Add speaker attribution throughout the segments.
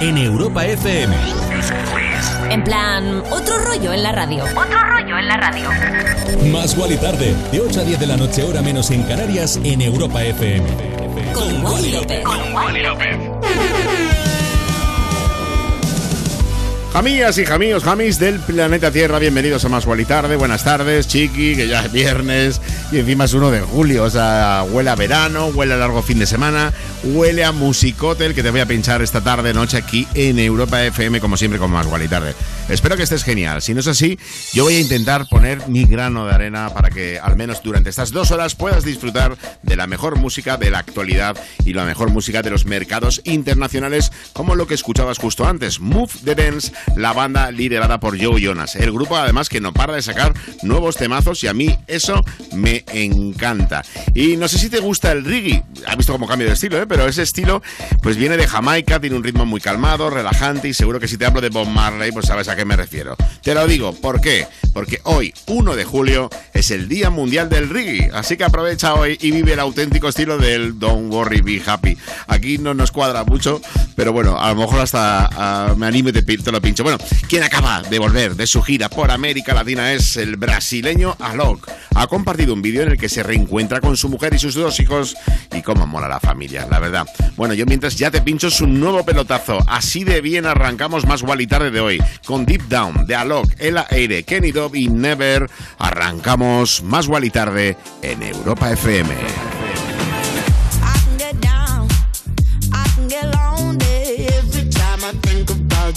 Speaker 1: En Europa FM.
Speaker 2: En plan, otro rollo en la radio.
Speaker 3: Otro rollo en la radio.
Speaker 1: Más y tarde, de 8 a 10 de la noche, hora menos en Canarias, en Europa FM.
Speaker 2: Con Wally López.
Speaker 4: Con Wally López.
Speaker 5: Jamías y jamíos, jamis del planeta Tierra, bienvenidos a Más y Tarde. Buenas tardes, chiqui, que ya es viernes y encima es 1 de julio. O sea, huele a verano, huele a largo fin de semana, huele a musicotel que te voy a pinchar esta tarde, noche aquí en Europa FM, como siempre, con más y tarde. Espero que estés genial. Si no es así, yo voy a intentar poner mi grano de arena para que al menos durante estas dos horas puedas disfrutar de la mejor música de la actualidad y la mejor música de los mercados internacionales, como lo que escuchabas justo antes. Move the Dance, la banda liderada por Joe Jonas. El grupo, además, que no para de sacar nuevos temazos y a mí eso me encanta. Y no sé si te gusta el reggae. Has visto como cambio de estilo, ¿eh? pero ese estilo pues viene de Jamaica, tiene un ritmo muy calmado, relajante y seguro que si te hablo de Bob Marley, pues sabes a qué me refiero. Te lo digo, ¿por qué? Porque hoy, 1 de julio, es el Día Mundial del Reggae, así que aprovecha hoy y vive el auténtico estilo del Don't Worry, Be Happy. Aquí no nos cuadra mucho, pero bueno, a lo mejor hasta ah, me animo y te, lo pincho. Bueno, quien acaba de volver de su gira por América Latina es el brasileño Alok. Ha compartido un vídeo en el que se reencuentra con su mujer y sus dos hijos y cómo mola la familia, la verdad. Bueno, yo mientras ya te pincho su nuevo pelotazo, así de bien arrancamos más y tarde de hoy, con Deep Down de Alok, Ella Aire, Kenny Dove y Never. Arrancamos más y tarde en Europa FM.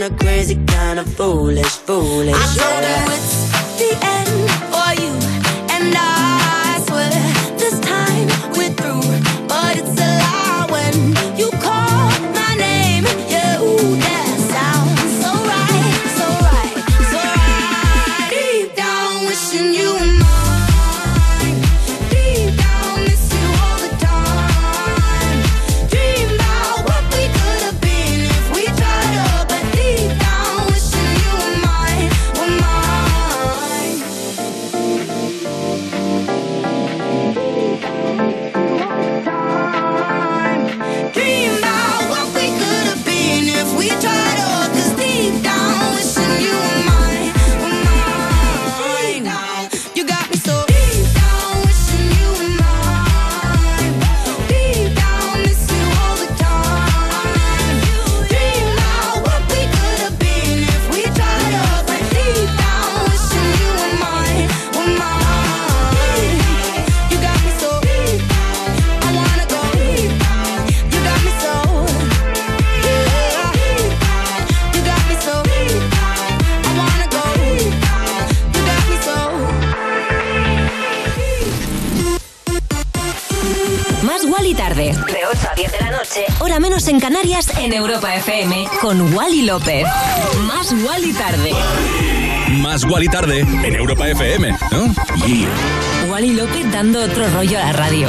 Speaker 6: me kinda crazy, kinda foolish, foolish. I told
Speaker 2: yeah.
Speaker 6: you it's the end
Speaker 2: Hora menos en Canarias en Europa FM. Con Wally López. Más Wally tarde.
Speaker 1: Más Wally tarde en Europa FM, ¿no? Yeah.
Speaker 2: Wally López dando otro rollo a la radio.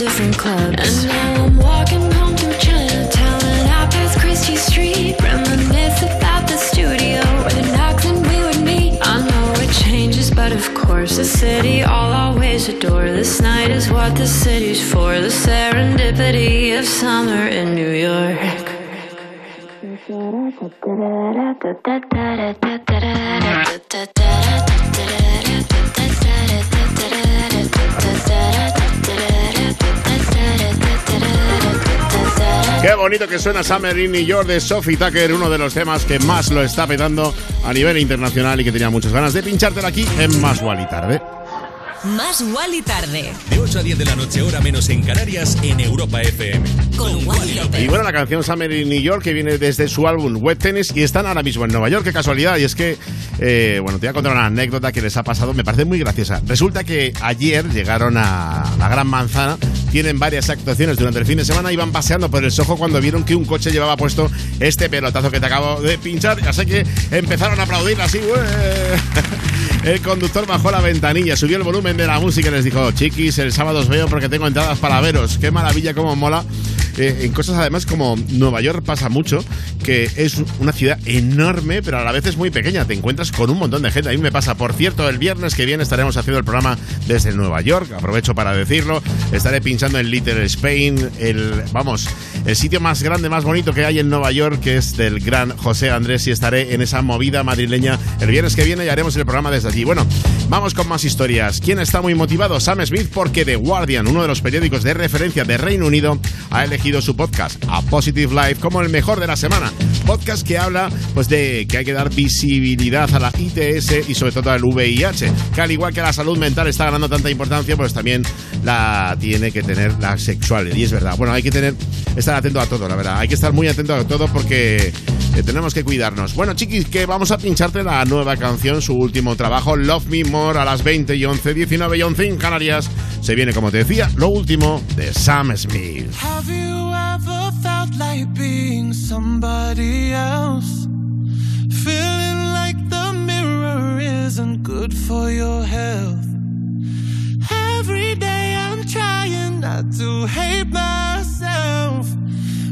Speaker 7: Different clubs. And now I'm walking home to Chinatown and I past Christie Street. Reminisce about the studio where the knocks and we would meet. I know it changes, but of course, the city I'll always adore. This night is what the city's for. The serendipity of summer in New York.
Speaker 5: Bonito que suena Summer in New York de Sophie Tucker, uno de los temas que más lo está petando a nivel internacional y que tenía muchas ganas de pinchártelo aquí en Más Wally Tarde.
Speaker 2: Más Wally tarde.
Speaker 1: De 8 a 10 de la noche, hora menos en Canarias, en Europa FM.
Speaker 2: Con Wally
Speaker 5: Y
Speaker 2: López.
Speaker 5: bueno, la canción Summer in New York que viene desde su álbum Web Tennis y están ahora mismo en Nueva York. Qué casualidad. Y es que, eh, bueno, te voy a contar una anécdota que les ha pasado. Me parece muy graciosa. Resulta que ayer llegaron a la Gran Manzana. Tienen varias actuaciones durante el fin de semana. Iban paseando por el Soho cuando vieron que un coche llevaba puesto este pelotazo que te acabo de pinchar. Así que empezaron a aplaudir así. ¡ué! El conductor bajó la ventanilla, subió el volumen de la música y les dijo, chiquis, el sábado os veo porque tengo entradas para veros. Qué maravilla, cómo mola eh, en cosas además como Nueva York pasa mucho, que es una ciudad enorme, pero a la vez es muy pequeña. Te encuentras con un montón de gente. A mí me pasa, por cierto, el viernes que viene estaremos haciendo el programa desde Nueva York. Aprovecho para decirlo. Estaré pinchando en Little Spain, el, vamos, el sitio más grande, más bonito que hay en Nueva York, que es del gran José Andrés, y estaré en esa movida madrileña el viernes que viene y haremos el programa desde allí. Bueno, vamos con más historias. ¿Quién está muy motivado? Sam Smith, porque The Guardian, uno de los periódicos de referencia de Reino Unido, ha elegido su podcast, A Positive Life, como el mejor de la semana. Podcast que habla pues de que hay que dar visibilidad a la ITS y sobre todo al VIH, que al igual que la salud mental está ganando tanta importancia, pues también la tiene que tener la sexual. Y es verdad. Bueno, hay que tener estar atento a todo, la verdad. Hay que estar muy atento a todo porque eh, tenemos que cuidarnos. Bueno, chiquis, que vamos a pincharte la nueva canción, su último trabajo, Love Me More, a las 20 y 11, 19 y 11 en Canarias. Se viene, como te decía, lo último de Sam Smith.
Speaker 8: Have you ever felt like being somebody else? Feeling like the mirror isn't good for your health. Every day I'm trying not to hate myself.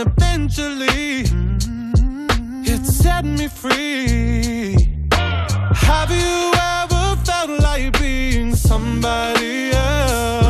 Speaker 8: eventually it set me free. Have you ever felt like being somebody else?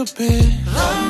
Speaker 8: Little bit.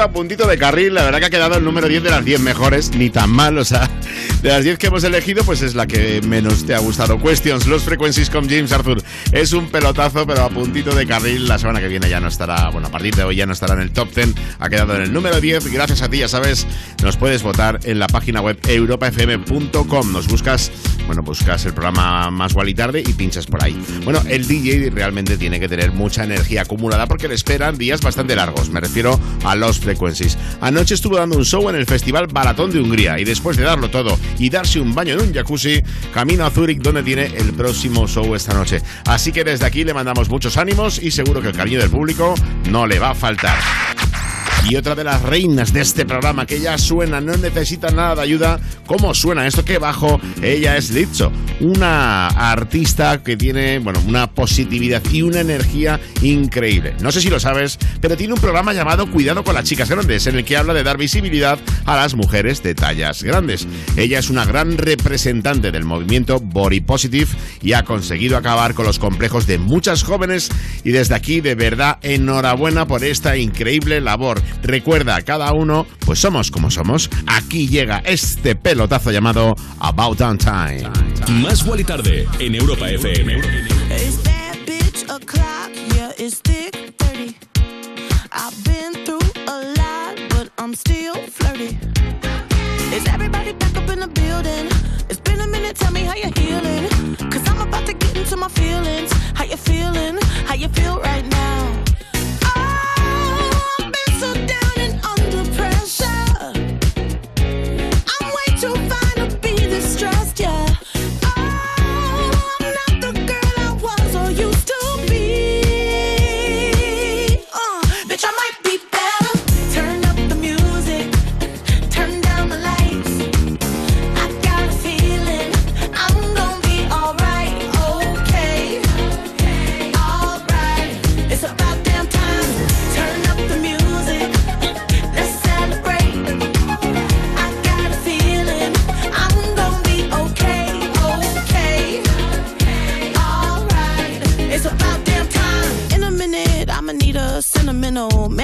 Speaker 5: A puntito, de carril, la verdad que ha quedado el número 10 de las 10 mejores, ni tan mal, o sea, de las 10 que hemos elegido, pues es la que menos te ha gustado. Questions, Los Frequencies con James Arthur. Es un pelotazo, pero a puntito de carril. La semana que viene ya no estará, bueno, a partir de hoy ya no estará en el top 10. Ha quedado en el número 10. Gracias a ti, ya sabes, nos puedes votar en la página web europafm.com. Nos buscas, bueno, buscas el programa Más Gual y Tarde y pinchas por ahí. Bueno, el DJ realmente tiene que tener mucha energía acumulada porque le esperan días bastante largos. Me refiero a los Frequencies. Anoche estuvo dando un show en el Festival Baratón de Hungría y después de darlo todo y darse un baño en un jacuzzi, camino a Zúrich donde tiene el próximo show esta noche. Así que desde aquí le mandamos muchos ánimos y seguro que el cariño del público no le va a faltar. Y otra de las reinas de este programa que ya suena, no necesita nada de ayuda. ¿Cómo suena esto? Que bajo. Ella es Lizzo, una artista que tiene, bueno, una positividad y una energía increíble. No sé si lo sabes, pero tiene un programa llamado Cuidado con las chicas grandes, en el que habla de dar visibilidad a las mujeres de tallas grandes. Ella es una gran representante del movimiento Body Positive y ha conseguido acabar con los complejos de muchas jóvenes y desde aquí de verdad enhorabuena por esta increíble labor. Recuerda, cada uno, pues somos como somos. Aquí llega este pelotazo llamado About Down Time.
Speaker 9: Más Gual y Tarde en Europa FM.
Speaker 10: It's that bitch o'clock, yeah, it's thick 30. I've been through a lot, but I'm still flirty. Is everybody back up in the building? It's been a minute, tell me how you're healing. Cause I'm about to get into my feelings. How you feeling? How you feel right now?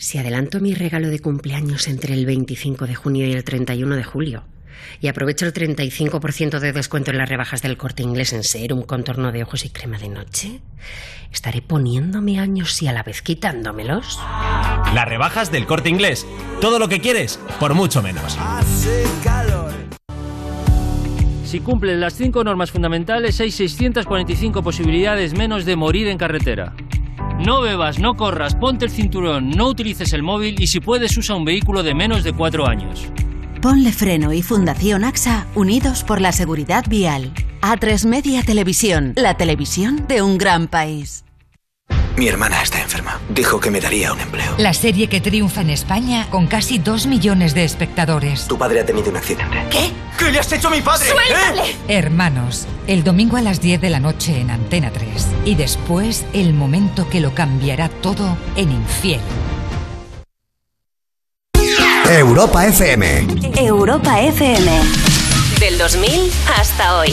Speaker 11: Si adelanto mi regalo de cumpleaños entre el 25 de junio y el 31 de julio, y aprovecho el 35% de descuento en las rebajas del corte inglés en serum, contorno de ojos y crema de noche, estaré poniéndome años y a la vez quitándomelos.
Speaker 12: Las rebajas del corte inglés. Todo lo que quieres, por mucho menos.
Speaker 13: Si cumples las cinco normas fundamentales, hay 645 posibilidades menos de morir en carretera. No bebas, no corras, ponte el cinturón, no utilices el móvil y si puedes usa un vehículo de menos de cuatro años.
Speaker 14: Ponle Freno y Fundación AXA, unidos por la seguridad vial. A3 Media Televisión, la televisión de un gran país.
Speaker 15: Mi hermana está enferma. Dijo que me daría un empleo.
Speaker 16: La serie que triunfa en España con casi dos millones de espectadores.
Speaker 15: Tu padre ha tenido un accidente.
Speaker 16: ¿Qué?
Speaker 15: ¿Qué le has hecho a mi padre?
Speaker 16: ¡Suéltale! Hermanos, el domingo a las 10 de la noche en Antena 3. Y después, el momento que lo cambiará todo en Infiel.
Speaker 17: Europa FM.
Speaker 18: Europa FM. Del 2000 hasta hoy.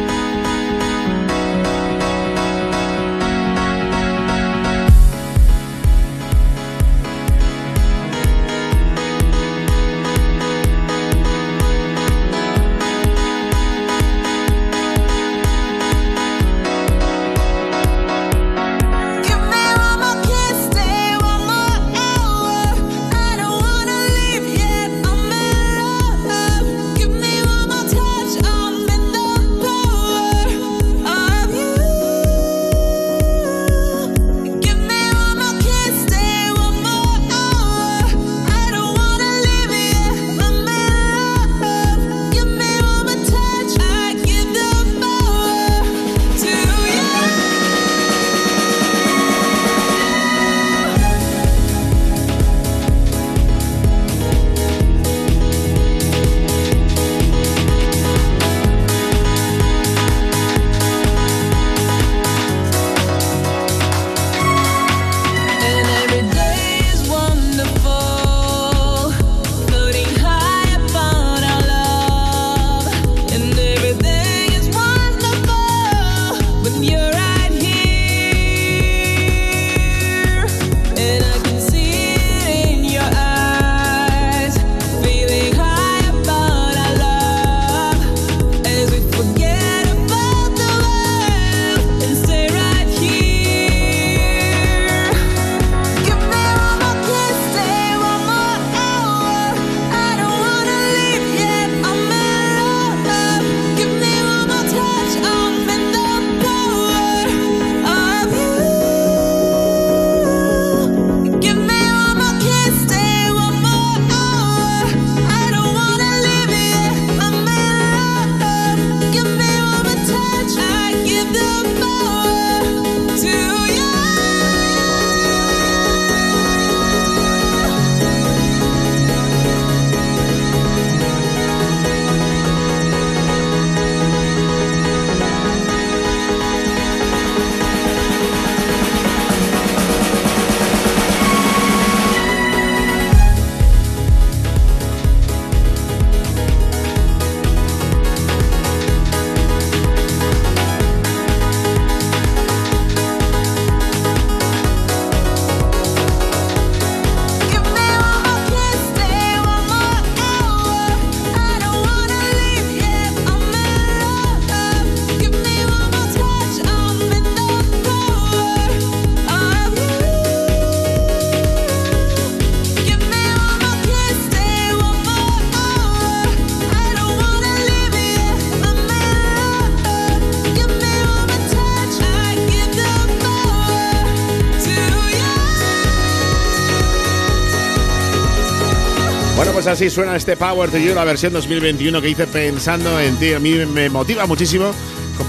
Speaker 5: Así suena este Power to You, la versión 2021 que hice pensando en ti. A mí me motiva muchísimo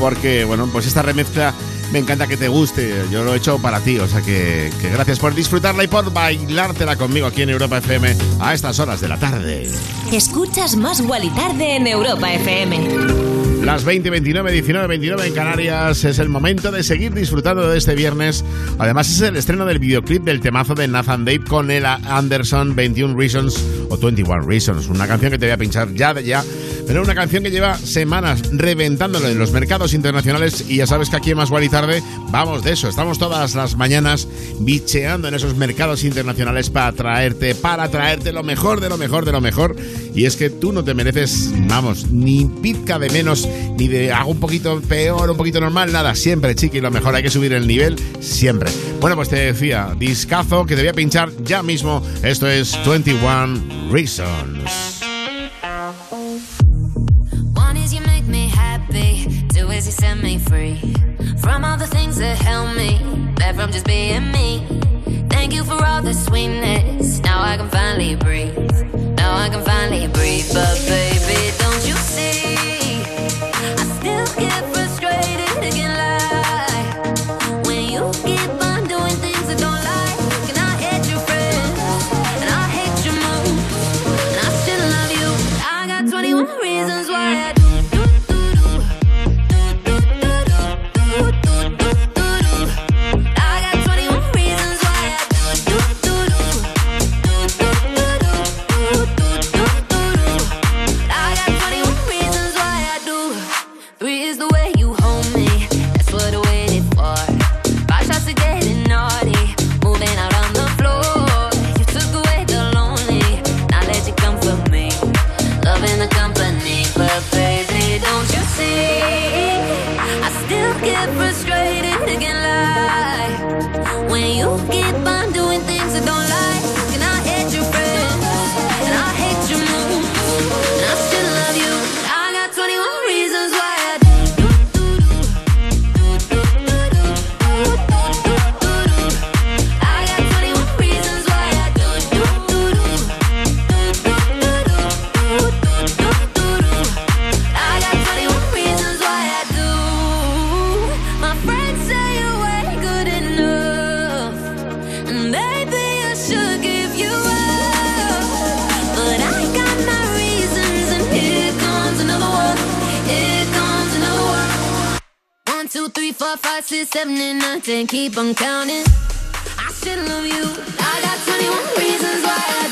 Speaker 5: porque, bueno, pues esta remezcla me encanta que te guste. Yo lo he hecho para ti, o sea que, gracias por disfrutarla y por bailártela conmigo aquí en Europa FM a estas horas de la tarde.
Speaker 2: Escuchas más Wally tarde en Europa FM.
Speaker 5: Las 20, 29, 19, 29 en Canarias. Es el momento de seguir disfrutando de este viernes. Además, es el estreno del videoclip del temazo de Nathan Dave con Ella Anderson, 21 Reasons o 21 Reasons. Una canción que te voy a pinchar ya de ya. Pero una canción que lleva semanas reventándolo en los mercados internacionales. Y ya sabes que aquí en Más y Tarde vamos de eso. Estamos todas las mañanas bicheando en esos mercados internacionales para traerte, para traerte lo mejor de lo mejor de lo mejor. Y es que tú no te mereces, vamos, ni pizca de menos ni de hago un poquito peor, un poquito normal, nada, siempre, chiqui, lo mejor hay que subir el nivel, siempre. Bueno, pues te decía, discazo que te voy a pinchar ya mismo. Esto es 21 Reasons.
Speaker 6: Free from all the things that held me back from just being me. Thank you for all the sweetness. Now I can finally breathe. Now I can finally breathe, but baby, don't you see? Seven and nine, ten, keep on counting. I still love you. I got 21 reasons why I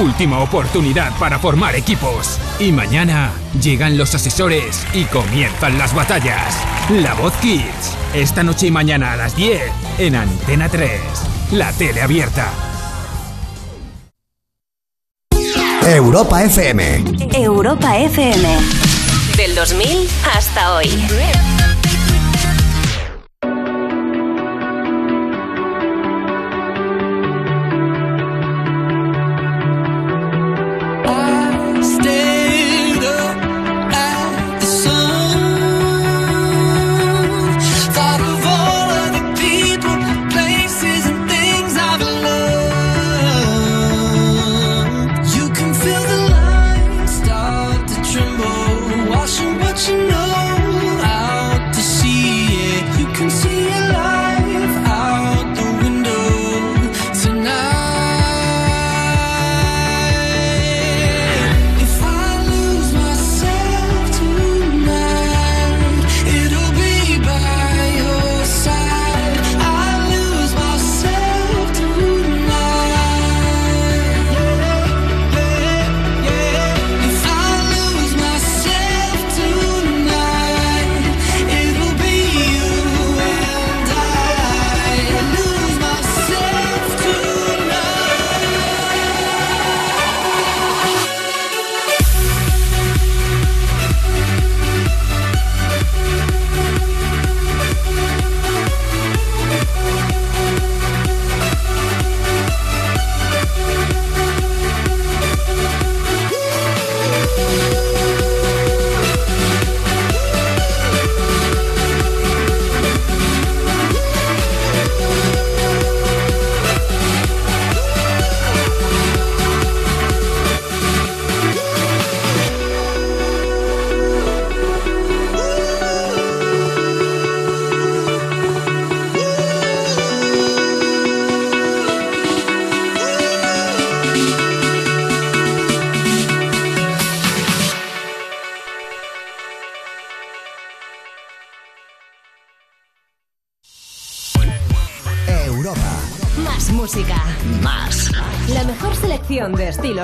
Speaker 19: Última oportunidad para formar equipos. Y mañana llegan los asesores y comienzan las batallas. La Voz Kids. Esta noche y mañana a las 10 en Antena 3. La tele abierta.
Speaker 17: Europa FM.
Speaker 2: Europa FM. Del 2000 hasta hoy.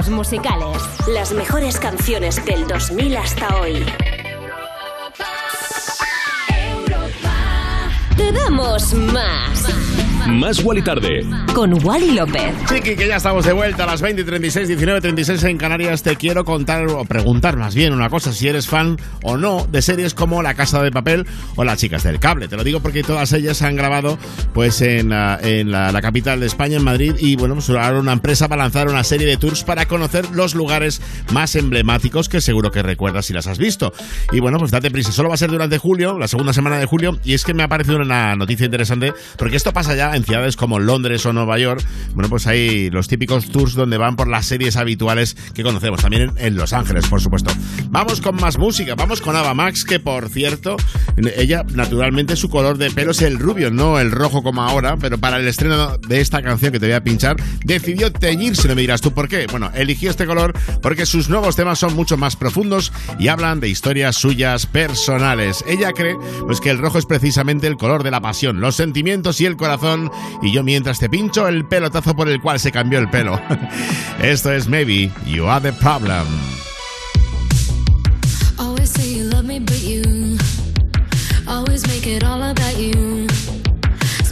Speaker 4: Musicales. Las mejores canciones del 2000 hasta hoy. Te damos más.
Speaker 1: Más Wally Tarde.
Speaker 4: Con Wally López.
Speaker 5: Chiqui, que ya estamos de vuelta a las 20 y 36, 19 36 en Canarias. Te quiero contar o preguntar más bien una cosa, si eres fan o no de series como La Casa de Papel o Las Chicas del Cable. Te lo digo porque todas ellas se han grabado pues en, ah, en la, la capital de España, en Madrid, y bueno, pues ahora una empresa va a lanzar una serie de tours para conocer los lugares más emblemáticos que seguro que recuerdas si las has visto. Y bueno, pues date prisa, solo va a ser durante julio, la segunda semana de julio, y es que me ha parecido una noticia interesante, porque esto pasa ya en ciudades como Londres o Nueva York. Bueno, pues hay los típicos tours donde van por las series habituales que conocemos, también en, en Los Ángeles, por supuesto. Vamos con más música, vamos con Ava Max, que por cierto, ella naturalmente su color de pelo es el rubio, no el rojo como ahora, pero para el estreno de esta canción que te voy a pinchar, decidió teñirse, no me dirás tú por qué. Bueno, eligió este color porque sus nuevos temas son mucho más profundos y hablan de historias suyas personales. Ella cree pues que el rojo es precisamente el color de la pasión, los sentimientos y el corazón, y yo mientras te pincho el pelotazo por el cual se cambió el pelo. Esto es Maybe You Are the Problem.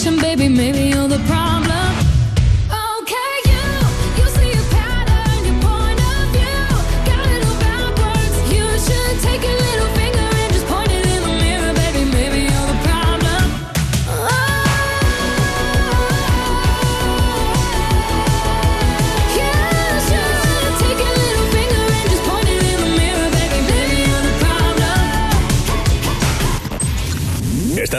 Speaker 20: reflection, baby. Maybe you're the problem.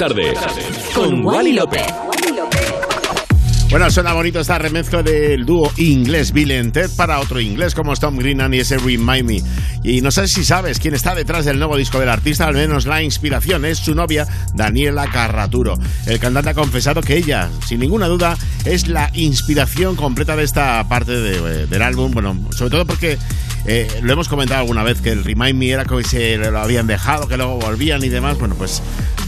Speaker 1: Tarde. Con Wally López.
Speaker 4: Bueno, suena bonito esta remezcla del dúo inglés Bill and Ted para otro inglés como Tom Greenan y ese Remind Me. Y no sé si sabes quién está detrás del nuevo disco del artista, al menos la inspiración es su novia Daniela Carraturo. El cantante ha confesado que ella, sin ninguna duda, es la inspiración completa de esta parte de- del álbum. Bueno, sobre todo porque eh, lo hemos comentado alguna vez que el Remind Me era que se lo habían dejado, que luego volvían y demás. Bueno, pues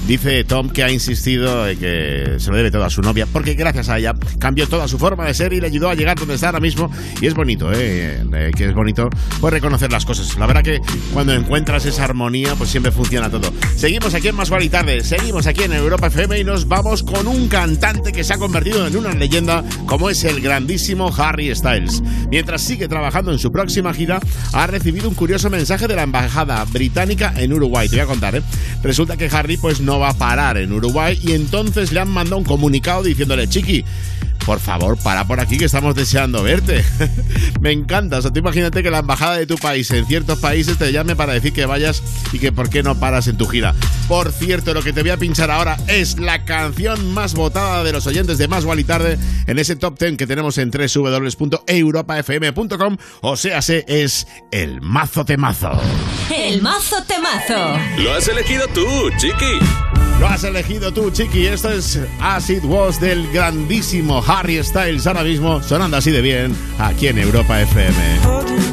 Speaker 4: dice Tom que ha insistido en que se lo debe todo a su novia, porque gracias a ella cambió toda su forma de ser y le ayudó a llegar donde está ahora mismo. Y es bonito, ¿eh? Eh, que es bonito pues reconocer las cosas. La verdad que cuando encuentras esa armonía, pues siempre funciona todo. Seguimos aquí en Más y Tarde, seguimos aquí en Europa FM y nos vamos con un cantante que se ha convertido en una leyenda como es el grandísimo Harry Styles. Mientras sigue trabajando en su próxima gira, ha recibido un curioso mensaje de la embajada británica en Uruguay. Te voy a contar, ¿eh? Resulta que Harry pues no va a parar en Uruguay y entonces le han mandado un comunicado diciéndole, Chiqui, por favor, para por aquí que estamos deseando verte. Me encanta. O sea, tú imagínate que la embajada de tu país en ciertos países te llame para decir que vayas y que por qué no paras en tu gira. Por cierto, lo que te voy a pinchar ahora es la canción más votada de los oyentes de Más y Tarde en ese top 10 que tenemos en www.europafm.com. O sea, se es el mazo temazo.
Speaker 2: El mazo temazo.
Speaker 1: Lo has elegido tú, chiqui.
Speaker 4: Lo has elegido tú, Chiqui. Esto es As It Was del grandísimo Harry Styles. Ahora mismo sonando así de bien aquí en Europa FM.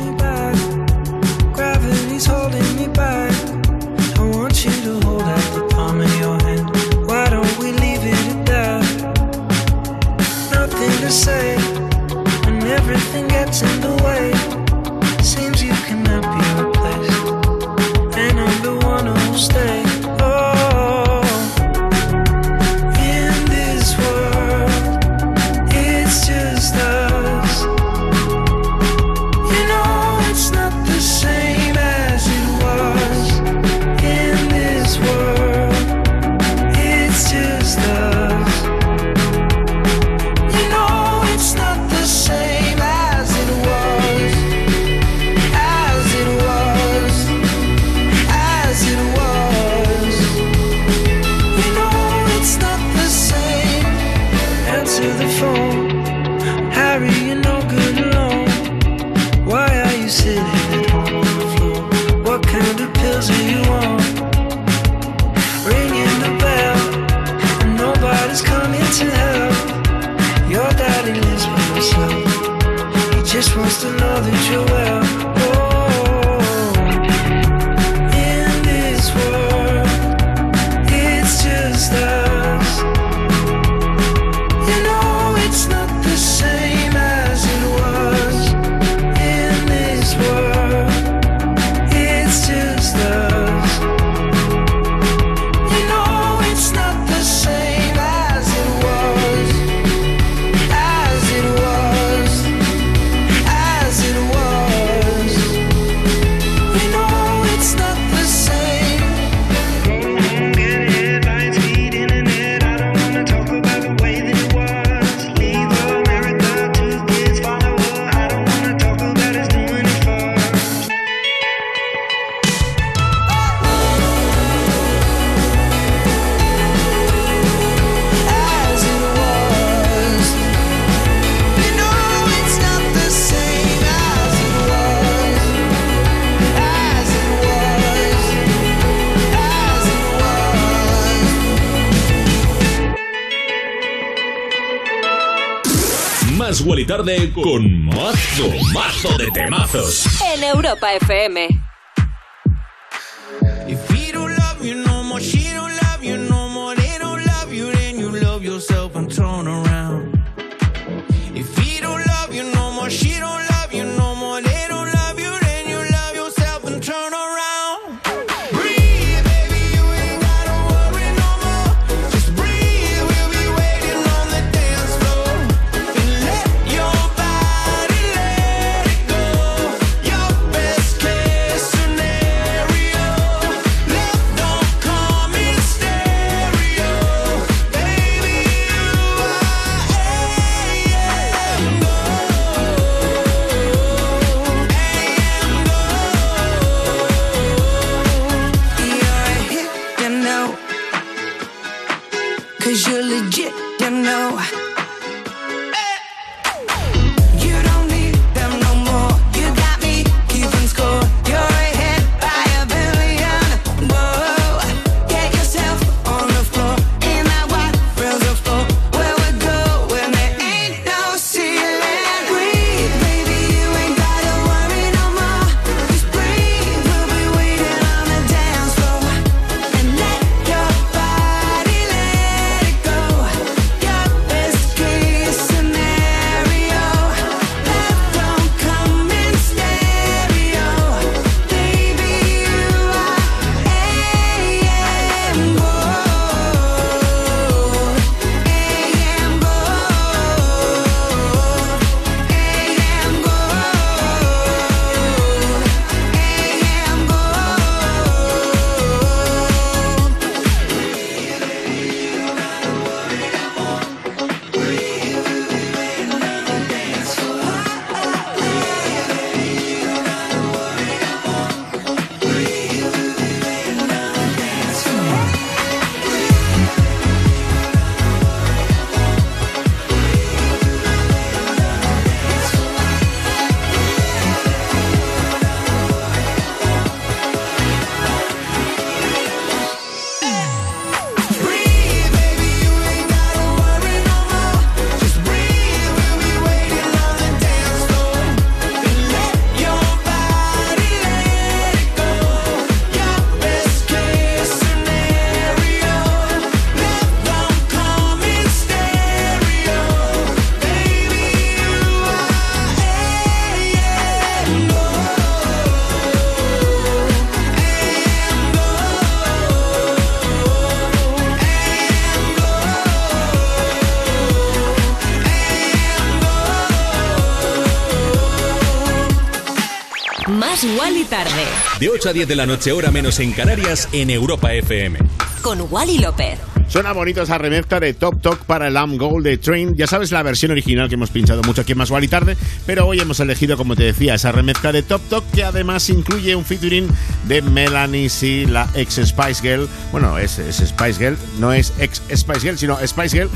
Speaker 1: De
Speaker 9: 8 a 10 de la noche, hora menos en Canarias, en Europa FM.
Speaker 2: Con Wally López.
Speaker 5: Suena bonito esa remezcla de Top Talk para el Am Gold de Train. Ya sabes la versión original que hemos pinchado mucho aquí en Más y Tarde, pero hoy hemos elegido, como te decía, esa remezcla de Top Talk que además incluye un featuring de Melanie C, la ex Spice Girl. Bueno, es, es Spice Girl, no es ex Spice Girl, sino Spice Girl,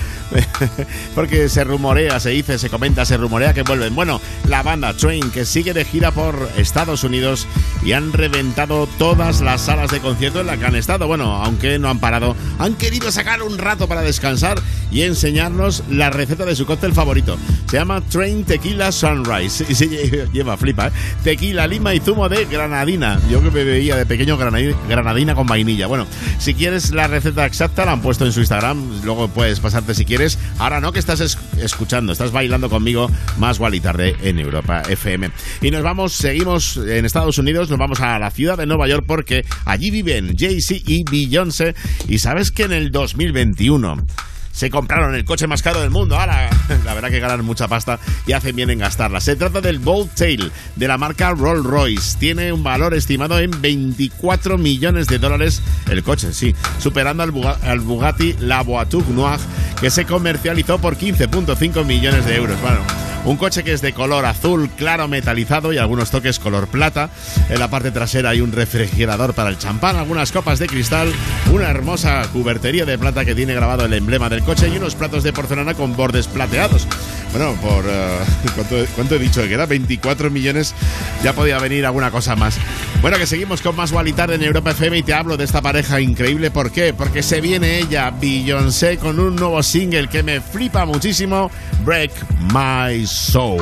Speaker 5: porque se rumorea, se dice, se comenta, se rumorea que vuelven. Bueno, la banda Train que sigue de gira por Estados Unidos y han reventado todas las salas de concierto en las que han estado. Bueno, aunque no han parado, han querido sacar un rato para descansar y enseñarnos la receta de su cóctel favorito. Se llama Train Tequila Sunrise y se lleva flipa, ¿eh? tequila, lima y zumo de granadina. Yo que me bebía de pequeño granadina, con vainilla. Bueno, si quieres la receta exacta la han puesto en su Instagram, luego puedes pasarte si quieres. Ahora no que estás es escuchando, estás bailando conmigo más y tarde en Europa FM. Y nos vamos, seguimos en Estados Unidos, nos vamos a la ciudad de Nueva York porque allí viven Jay-Z y Beyoncé y sabes que en el 2021 se compraron el coche más caro del mundo. Ahora, la verdad que ganan mucha pasta y hacen bien en gastarla. Se trata del Bold Tail de la marca Rolls Royce. Tiene un valor estimado en 24 millones de dólares el coche, sí, superando al Bugatti La Voiture Noire que se comercializó por 15.5 millones de euros. Bueno, un coche que es de color azul claro metalizado y algunos toques color plata. En la parte trasera hay un refrigerador para el champán, algunas copas de cristal, una hermosa cubertería de plata que tiene grabado el emblema del coche y unos platos de porcelana con bordes plateados. Bueno, por uh, ¿cuánto, ¿cuánto, he dicho? Que era 24 millones, ya podía venir alguna cosa más. Bueno, que seguimos con más Walitar en Europa FM y te hablo de esta pareja increíble. ¿Por qué? Porque se viene ella, Beyoncé, con un nuevo single que me flipa muchísimo, Break My Soul.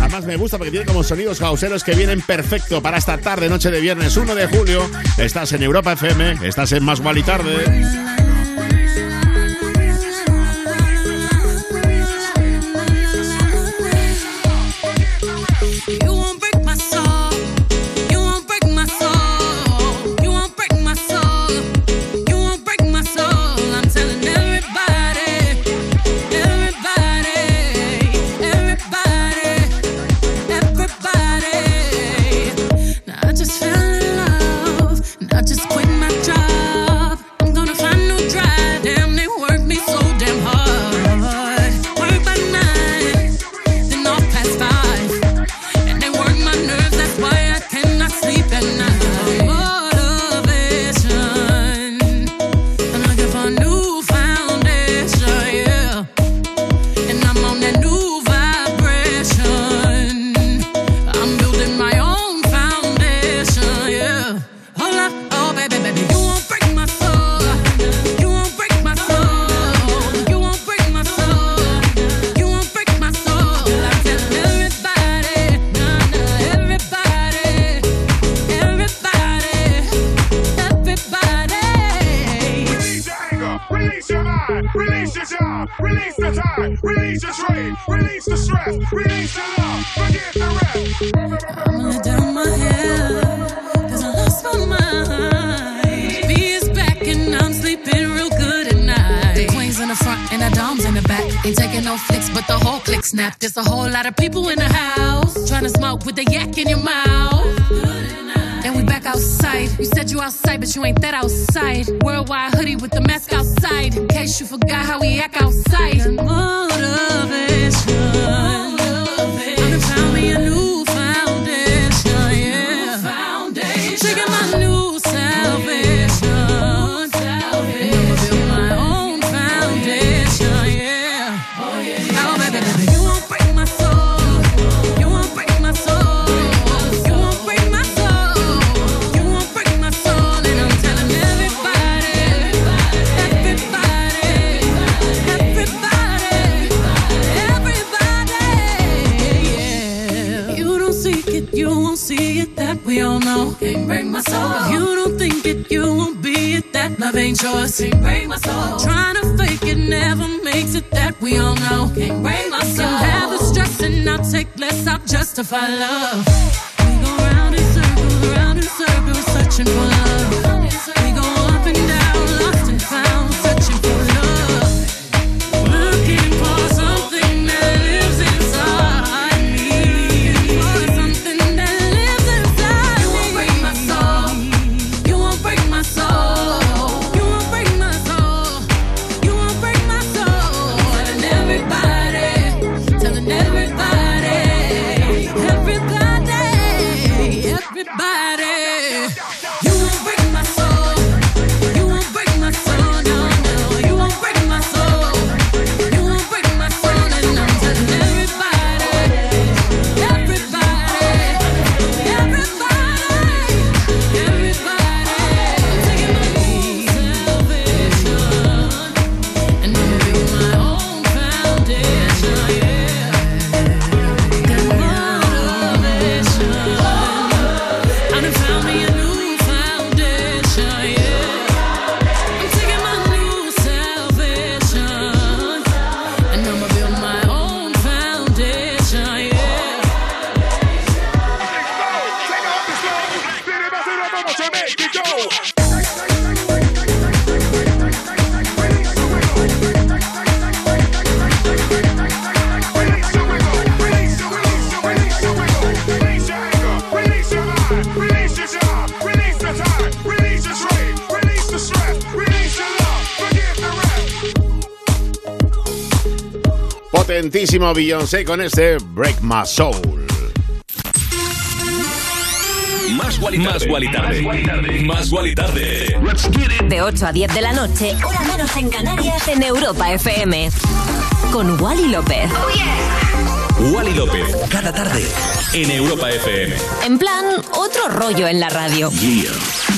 Speaker 5: Además me gusta porque tiene como sonidos houseeros que vienen perfecto para esta tarde, noche de viernes 1 de julio. Estás en Europa FM, estás en Más y Tarde.
Speaker 20: you ain't that I love.
Speaker 5: potentísimo Beyoncé con este Break My Soul.
Speaker 9: Más Gualitarde. Más Gualitarde. Más
Speaker 2: De 8 a 10 de la noche, hora menos en Canarias, en Europa FM. Con Wally López. Oh, yeah.
Speaker 9: Wally López, cada tarde, en Europa FM.
Speaker 2: En plan, otro rollo en la radio. Yeah.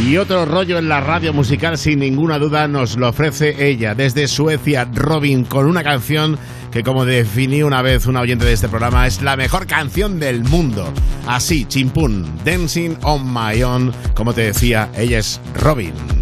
Speaker 5: Y otro rollo en la radio musical sin ninguna duda nos lo ofrece ella, desde Suecia, Robin, con una canción que como definí una vez un oyente de este programa, es la mejor canción del mundo. Así, chimpún, Dancing on My Own, como te decía, ella es Robin.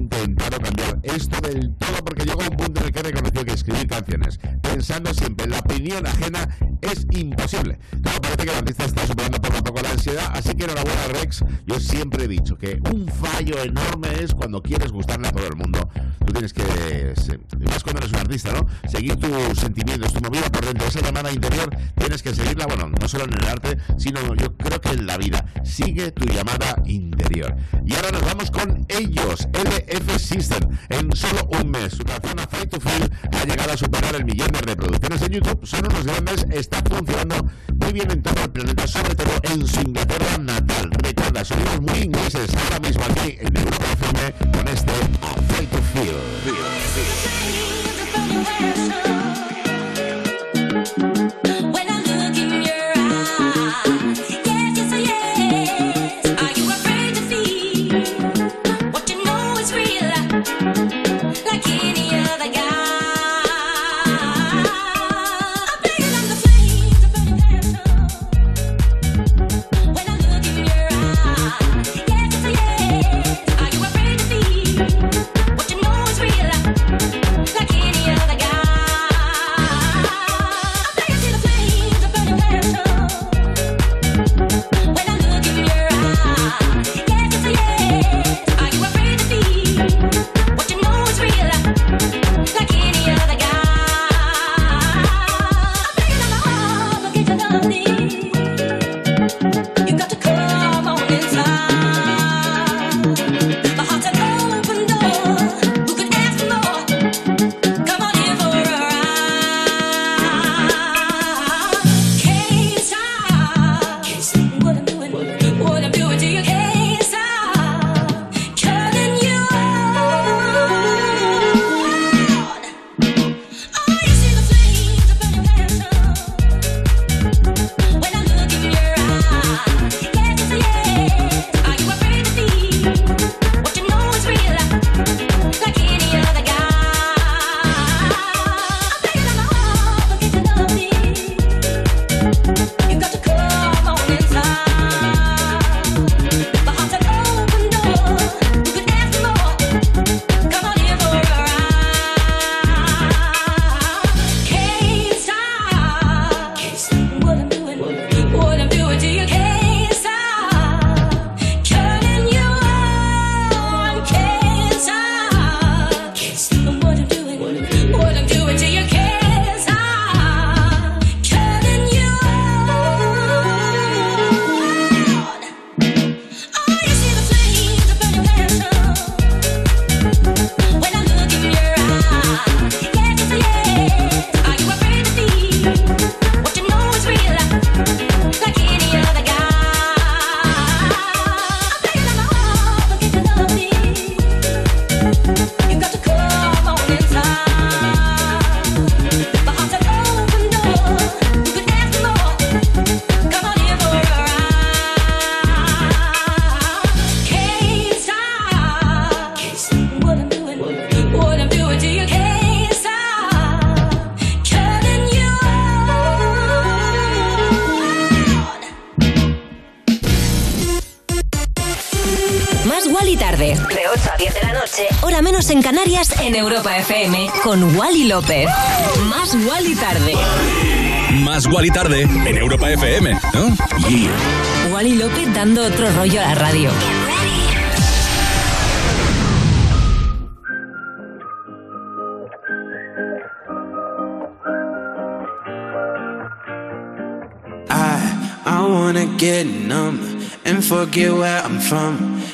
Speaker 5: Intentado cambiar esto del todo porque llegó un punto en el que reconoció que escribir canciones pensando siempre en la opinión ajena es imposible. Claro, parece que el artista está superando ansiedad, así que enhorabuena Rex. Yo siempre he dicho que un fallo enorme es cuando quieres gustarle a todo el mundo. Tú tienes que, más cuando eres un artista, ¿no? Seguir tus sentimientos, tu movida por dentro, esa llamada interior, tienes que seguirla, bueno, no solo en el arte, sino yo creo que en la vida. Sigue tu llamada interior. Y ahora nos vamos con ellos, LF System. En solo un mes, su canción Fight to Feel ha llegado a superar el millón de reproducciones en YouTube. Son unos grandes, está funcionando muy bien en todo el planeta, sobre todo en su Inglaterra natal. Recuerda, sonidos muy ingleses ahora mismo aquí en Europa FM con este A Fight to Feel.
Speaker 21: When
Speaker 2: Hora menos en Canarias en Europa FM. Con Wally López. Más Wally tarde.
Speaker 9: Más Wally tarde en Europa FM, ¿no? Yeah.
Speaker 2: Wally López dando otro rollo a la radio.
Speaker 4: I I wanna get numb and forget where I'm from.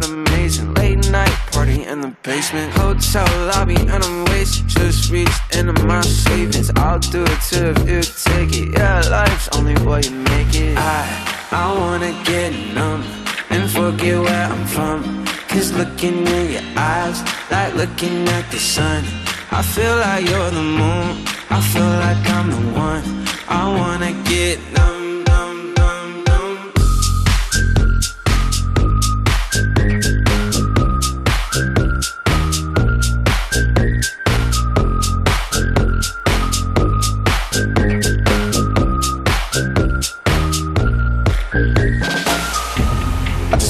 Speaker 4: but amazing. Late night party in the basement. Hotel lobby, and I'm wasted. Just reached into my savings. I'll do it too if you take it. Yeah, life's only what you make it. I, I wanna get numb and forget where I'm from. Cause looking in your eyes, like looking at the sun. I feel like you're the moon. I feel like I'm the one. I wanna get numb,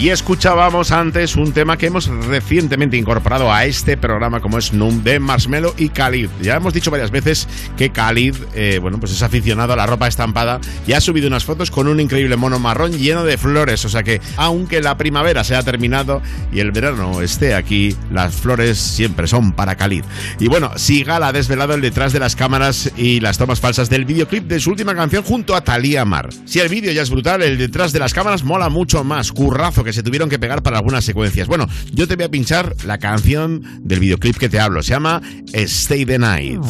Speaker 5: Y escuchábamos antes un tema que hemos recientemente incorporado a este programa como es Num de Marshmello y Khalid. Ya hemos dicho varias veces que Khalid, eh, bueno, pues es aficionado a la ropa estampada y ha subido unas fotos con un increíble mono marrón lleno de flores. O sea que aunque la primavera se ha terminado y el verano esté aquí, las flores siempre son para Khalid. Y bueno, Sigal ha desvelado el detrás de las cámaras y las tomas falsas del videoclip de su última canción junto a Thalía Mar. Si el vídeo ya es brutal, el detrás de las cámaras mola mucho más. Currazo que se tuvieron que pegar para algunas secuencias. Bueno, yo te voy a pinchar la canción del videoclip que te hablo. Se llama Stay the Night.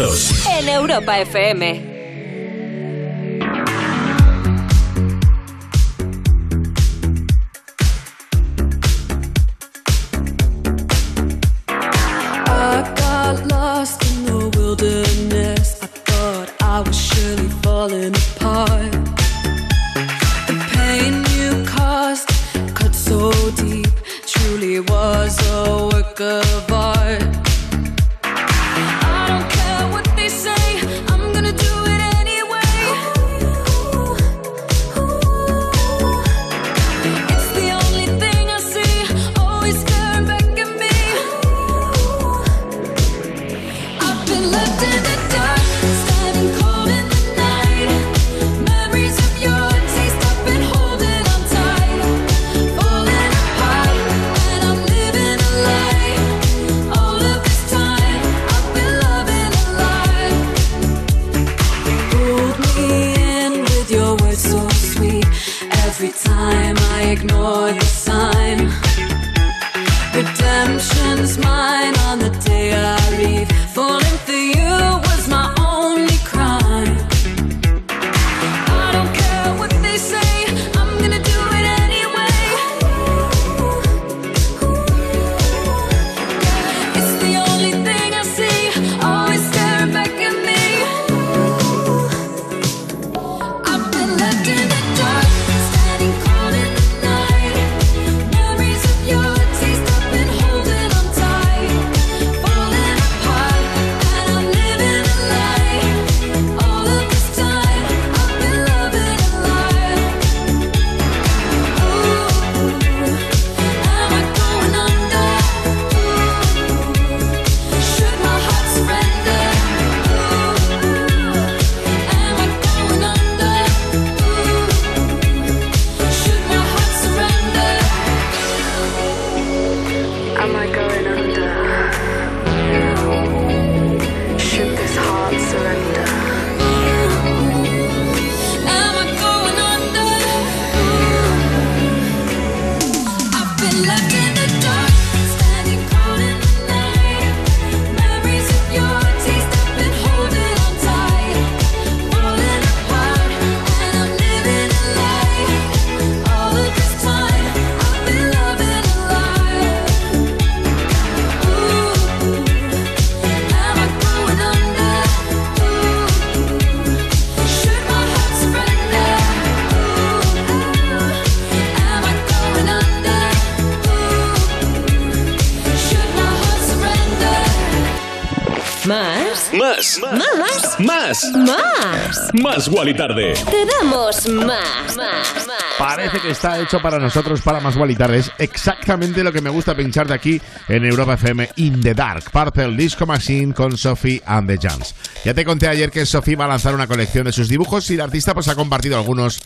Speaker 2: En Europa FM.
Speaker 6: Time I ignore the sign.
Speaker 1: Wally Tarde.
Speaker 2: Te damos más. Más.
Speaker 5: Parece que está hecho para nosotros, para más Wally Tarde. Es exactamente lo que me gusta pinchar de aquí en Europa FM In the Dark. Purple Disco Machine con Sophie and the Jams. Ya te conté ayer que Sophie va a lanzar una colección de sus dibujos y la artista pues ha compartido algunos.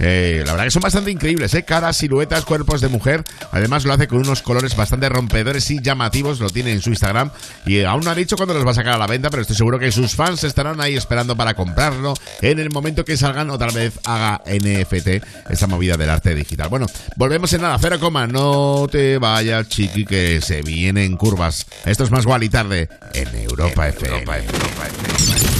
Speaker 5: Eh, la verdad que son bastante increíbles, ¿eh? Caras, siluetas, cuerpos de mujer. Además lo hace con unos colores bastante rompedores y llamativos. Lo tiene en su Instagram. Y aún no ha dicho cuándo los va a sacar a la venta, pero estoy seguro que sus fans estarán ahí esperando para comprarlo en el momento que salgan o tal vez haga NFT esa movida del arte digital. Bueno, volvemos en nada, cero coma, no te vayas chiqui que se vienen curvas. Esto es más igual y tarde en Europa FM.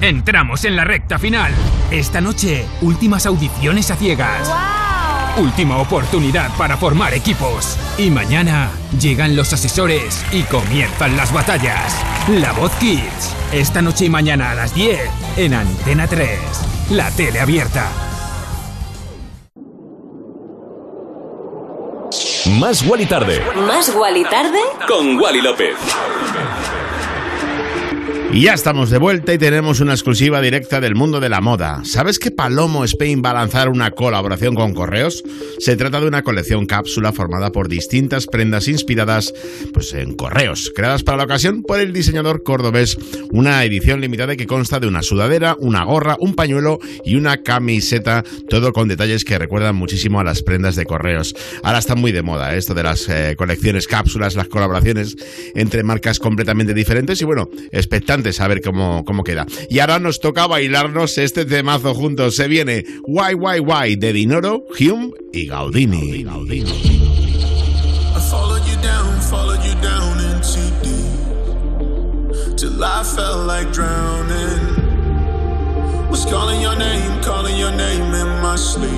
Speaker 19: Entramos en la recta final. Esta noche, últimas audiciones a ciegas. Última oportunidad para formar equipos. Y mañana llegan los asesores y comienzan las batallas. La Voz Kids. Esta noche y mañana a las 10 en Antena 3. La tele abierta.
Speaker 1: Más Wally Tarde
Speaker 2: ¿Más Wally tarde?
Speaker 1: con Wally López.
Speaker 5: Y ya estamos de vuelta y tenemos una exclusiva directa del mundo de la moda. ¿Sabes que Palomo Spain va a lanzar una colaboración con Correos? Se trata de una colección cápsula formada por distintas prendas inspiradas pues, en correos, creadas para la ocasión por el diseñador cordobés. Una edición limitada que consta de una sudadera, una gorra, un pañuelo y una camiseta, todo con detalles que recuerdan muchísimo a las prendas de correos. Ahora está muy de moda esto de las eh, colecciones cápsulas, las colaboraciones entre marcas completamente diferentes y bueno, expectantes a ver cómo, cómo queda. Y ahora nos toca bailarnos este temazo juntos. Se viene Why Why Why de Dinoro, Hume y Gaudini.
Speaker 22: I followed you down, followed you down into deep. Till I felt like drowning. Was calling your name, calling your name in my sleep.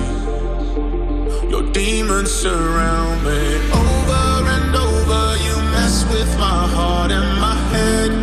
Speaker 22: Your demons surround me. Over and over, you mess with my heart and my head.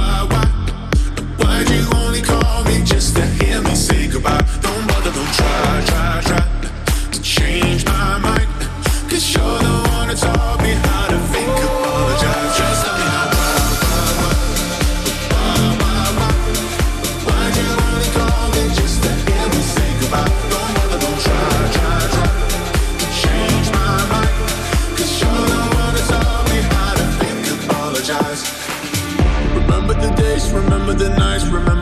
Speaker 22: call me just to hear me say goodbye? Don't bother, don't try, try, try to change my mind. Cause you're the one that taught me how to fake apologize. Just tell me now why, why, why? Why, why, why? Why'd you only call me just to hear me say goodbye? Don't bother, don't try, try, try to change my mind. Cause you're the one that taught me how to fake apologize. Remember the days, remember the nights,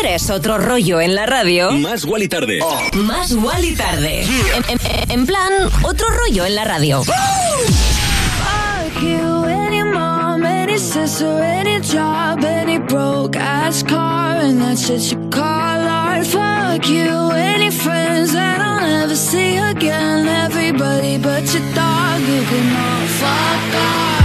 Speaker 2: Quieres otro rollo en la radio,
Speaker 1: Más Wally Tarde.
Speaker 2: más Wally tarde. En, en- en plan, otro rollo en la radio.
Speaker 23: Fuck you and your mom and it's sister, any job, any broke ass car, and that's shit you call art. Fuck you, any friends that I'll never see again. Everybody but your dog, you can all fuck off.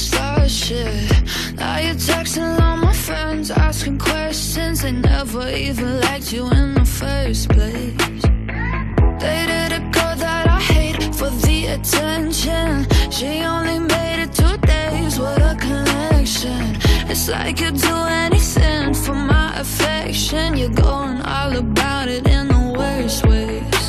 Speaker 23: Started shit. Now you're texting all my friends, asking questions. They never even liked you in the first place. Dated a girl that I hate for the attention. She only made it two days, what a connection. It's like you'd do anything for my affection. You're going all about it in the worst ways.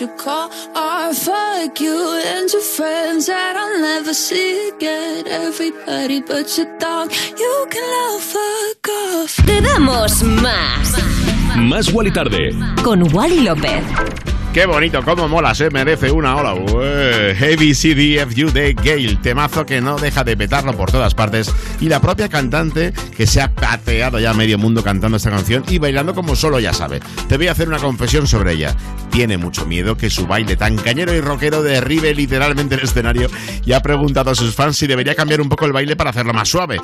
Speaker 23: That shit you call art. Fuck you and your friends that I'll never see again. Everybody but your dog, you can all fuck off.
Speaker 2: Te damos más.
Speaker 9: Más Wally Tarde.
Speaker 2: Con Wally López.
Speaker 5: Qué bonito, cómo mola, se merece una ola. Heavy CDFU de Gale, temazo que no deja de petarlo por todas partes. Y la propia cantante que se ha pateado ya medio mundo cantando esta canción y bailando como solo ya sabe. Te voy a hacer una confesión sobre ella. Tiene mucho miedo que su baile tan cañero y rockero derribe literalmente el escenario y ha preguntado a sus fans si debería cambiar un poco el baile para hacerlo más suave.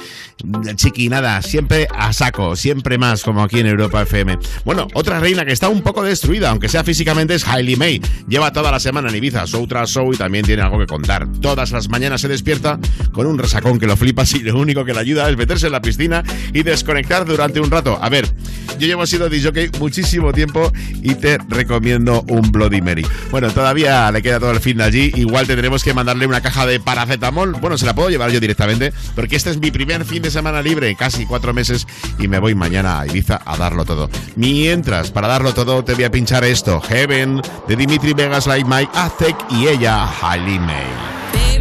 Speaker 5: Chiqui, nada, siempre a saco, siempre más, como aquí en Europa FM. Bueno, otra reina que está un poco destruida, aunque sea físicamente, es Hailey May. Lleva toda la semana en Ibiza, show tras show, y también tiene algo que contar. Todas las mañanas se despierta con un resacón que lo flipas y lo único que le ayuda es meterse en la piscina y desconectar durante un rato. A ver, yo llevo siendo DJ muchísimo tiempo y te recomiendo un Bloody Mary. Bueno, todavía le queda todo el fin de allí. Igual tendremos que mandarle una caja de paracetamol. Bueno, se la puedo llevar yo directamente, porque este es mi primer fin de semana libre, casi cuatro meses, y me voy mañana a Ibiza a darlo todo. Mientras, para darlo todo, te voy a pinchar esto: Heaven de Dimitri Vegas, Like Mike y ella, Hailey May.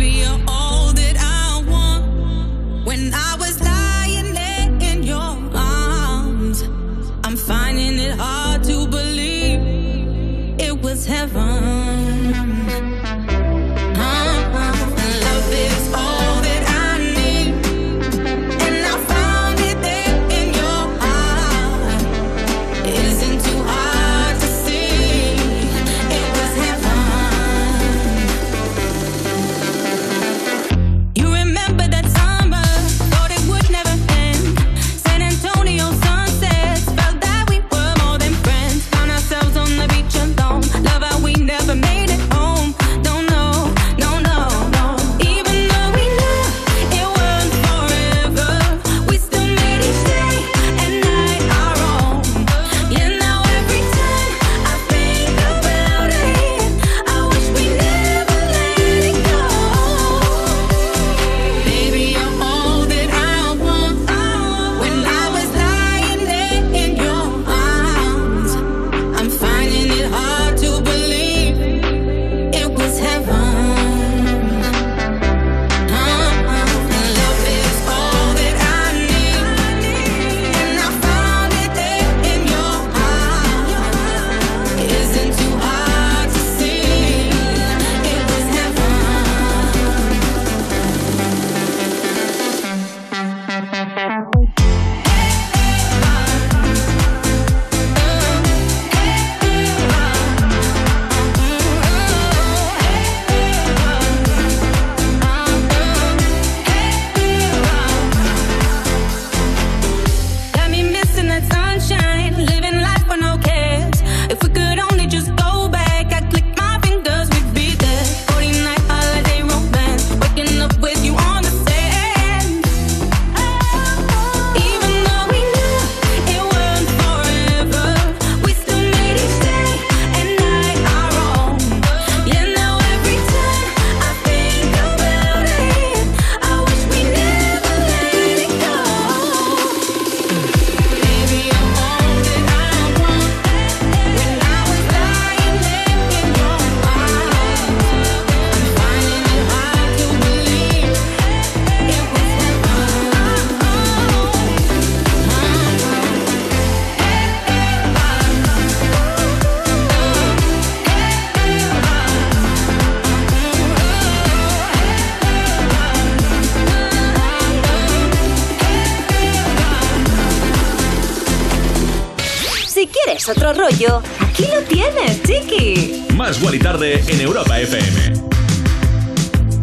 Speaker 2: Rollo, aquí lo tienes, chiqui.
Speaker 1: Más Guali Tarde en Europa FM.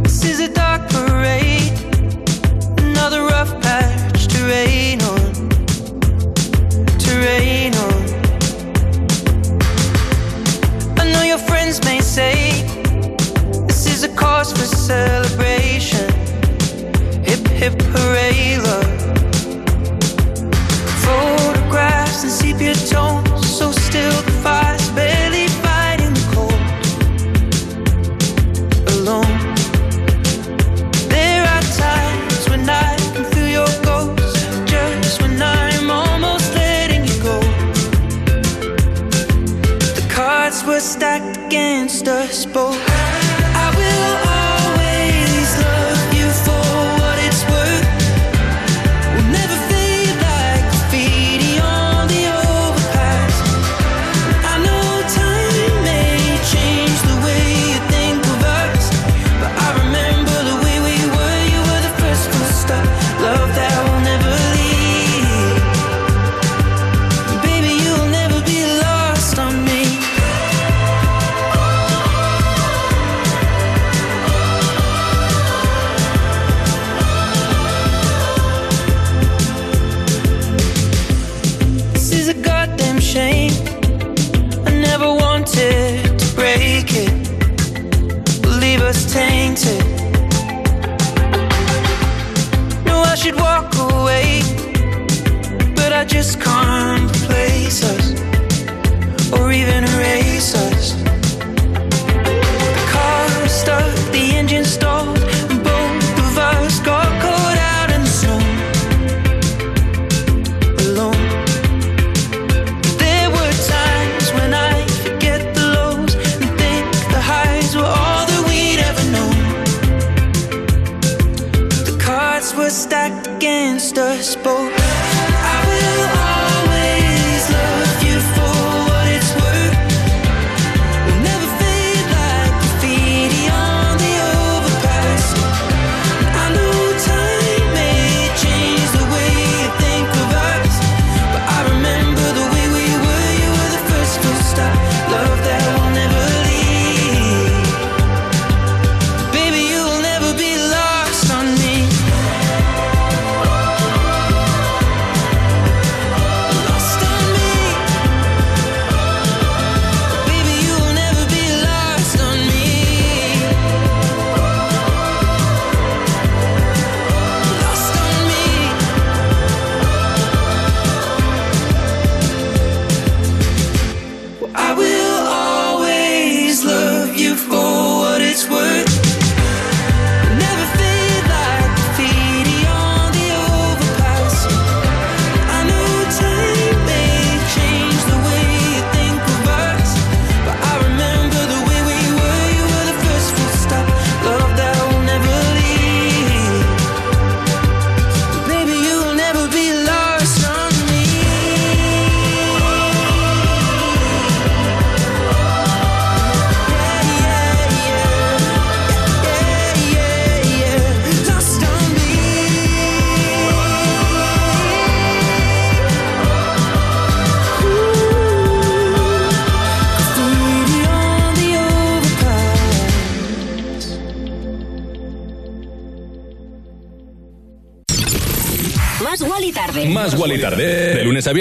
Speaker 4: This is a dark parade, another rough patch to rain on, to rain on. I know your friends may say this is a cause for celebration. Hip hip hooray,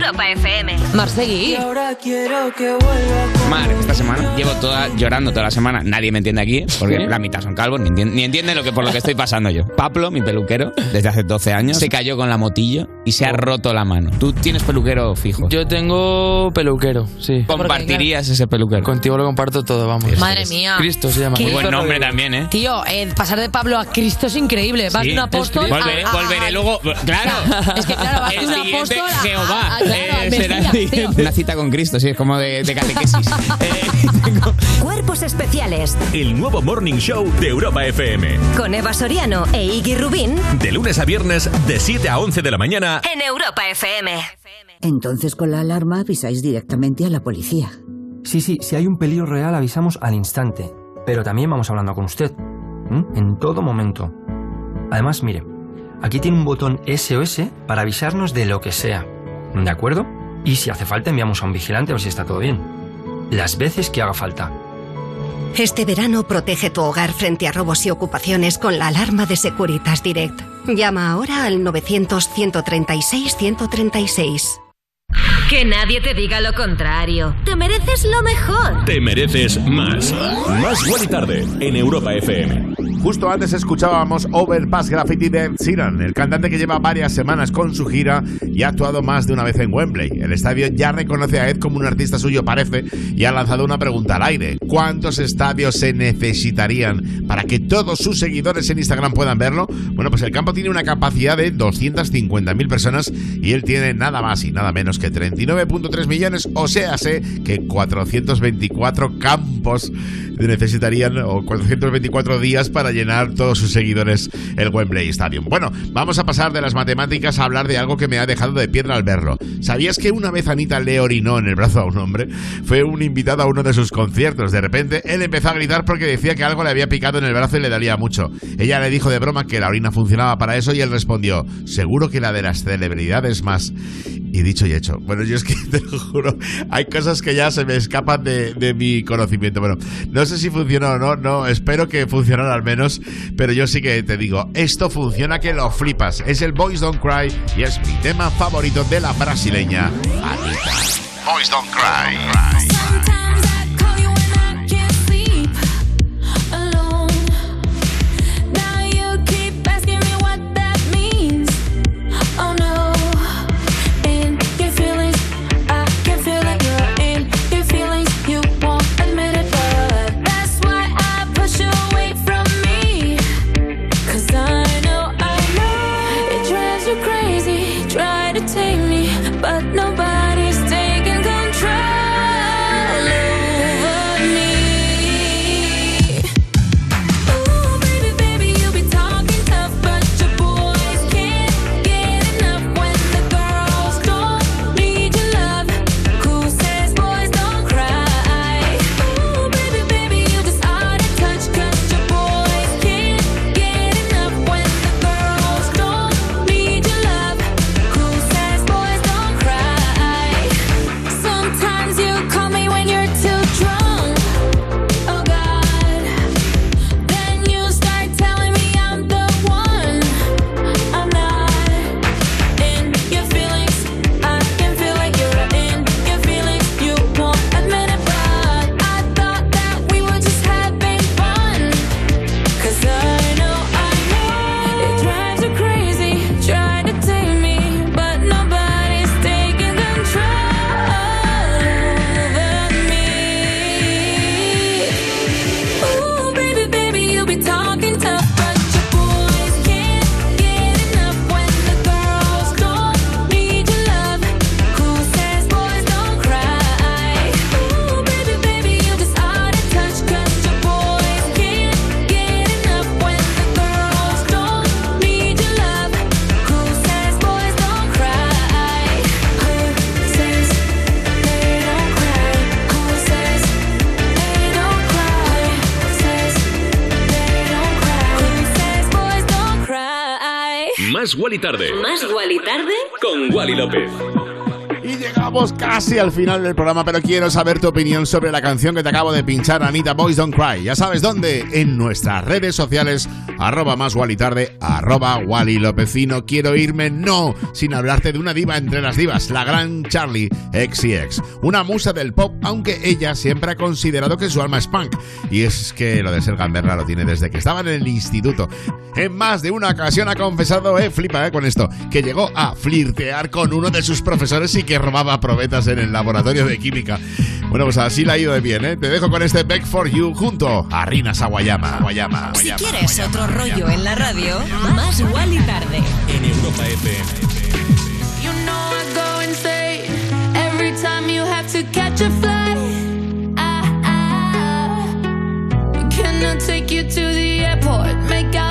Speaker 2: Europa FM.
Speaker 4: Y ahora quiero que vuelva
Speaker 24: Mar, esta semana llevo toda llorando toda la semana. Nadie me entiende aquí, porque la mitad son calvos, ni, entien- ni entienden lo que, por lo que estoy pasando yo. Pablo, mi peluquero, desde hace 12 años, se cayó con la motillo y se ha roto la mano. ¿Tú tienes peluquero fijo?
Speaker 25: Yo tengo peluquero, sí.
Speaker 24: ¿Compartirías ese peluquero?
Speaker 25: Contigo lo comparto todo, vamos.
Speaker 26: Madre mía.
Speaker 25: Cristo se llama.
Speaker 26: Qué
Speaker 24: Muy buen nombre también, ¿eh?
Speaker 26: Tío, eh, pasar de Pablo a Cristo es increíble. Vas
Speaker 24: Sí.
Speaker 26: de un apóstol
Speaker 24: Volveré,
Speaker 26: a-
Speaker 24: volveré luego. Claro.
Speaker 26: Es que claro, vas de un apóstol a-
Speaker 24: Jehová.
Speaker 26: Claro,
Speaker 24: Eh, será el siguiente. Una cita con Cristo, sí, es como de, de catequesis.
Speaker 2: Cuerpos especiales.
Speaker 1: El nuevo Morning Show de Europa FM.
Speaker 2: Con Eva Soriano e Iggy Rubín.
Speaker 1: De lunes a viernes, de 7 a 11 de la mañana.
Speaker 2: En Europa FM.
Speaker 27: Entonces con la alarma avisáis directamente a la policía.
Speaker 28: Sí, sí, si hay un peligro real avisamos al instante. pero también vamos hablando con usted. En todo momento. Además, mire, aquí tiene un botón SOS para avisarnos de lo que sea. ¿De acuerdo? Y si hace falta enviamos a un vigilante a ver si está todo bien. Las veces que haga falta.
Speaker 29: Este verano protege tu hogar frente a robos y ocupaciones con la alarma de Securitas Direct. Llama ahora al 900-136-136.
Speaker 2: Que nadie te diga lo contrario. Te mereces lo mejor.
Speaker 1: Te mereces más. Más Guay Tarde en Europa FM.
Speaker 5: Justo antes escuchábamos Overpass Graffiti de Ed Sheeran, el cantante que lleva varias semanas con su gira y ha actuado más de una vez en Wembley. El estadio ya reconoce a Ed como un artista suyo, parece, y ha lanzado una pregunta al aire. ¿Cuántos estadios se necesitarían para que todos sus seguidores en Instagram puedan verlo? Bueno, pues el campo tiene una capacidad de 250.000 personas y él tiene nada más y nada menos que 39.3 millones, o sea, sé que 424 campos necesitarían o 424 días para llenar todos sus seguidores el Wembley Stadium. Bueno, vamos a pasar de las matemáticas a hablar de algo que me ha dejado de piedra al verlo. ¿Sabías que una vez Anita le orinó en el brazo a un hombre? Fue un invitado a uno de sus conciertos. De repente, él empezó a gritar porque decía que algo le había picado en el brazo y le dolía mucho. Ella le dijo de broma que la orina funcionaba para eso y él respondió, seguro que la de las celebridades más. Y dicho y hecho. Bueno, yo es que te lo juro, hay cosas que ya se me escapan de, de mi conocimiento. Bueno, no sé si funciona o no, no, espero que funcionara al menos, pero yo sí que te digo, esto funciona que lo flipas. Es el Boys Don't Cry y es mi tema favorito de la brasileña Anita. Boys Don't Cry.
Speaker 1: Guali Tarde.
Speaker 2: ¿Más Wally tarde?
Speaker 5: Casi al final del programa, pero quiero saber tu opinión sobre la canción que te acabo de pinchar, Anita Boys Don't Cry. Ya sabes dónde, en nuestras redes sociales, arroba más Wally tarde, arroba Wally Lopecino. Quiero irme, no, sin hablarte de una diva entre las divas, la gran Charlie XCX. Una musa del pop, aunque ella siempre ha considerado que su alma es punk. Y es que lo de ser gamberra lo tiene desde que estaba en el instituto. En más de una ocasión ha confesado, eh, flipa eh, con esto, que llegó a flirtear con uno de sus profesores y que robaba probetas en el laboratorio de química. Bueno, pues así la ha ido de bien, ¿eh? Te dejo con este Back for You junto a Rina Sawayama. Sawayama.
Speaker 2: Si quieres otro rollo en la radio, más Wally tarde.
Speaker 1: En Europa FM.
Speaker 23: You know I go insane every time you have to catch a flight. I, I cannot take you to the airport, make out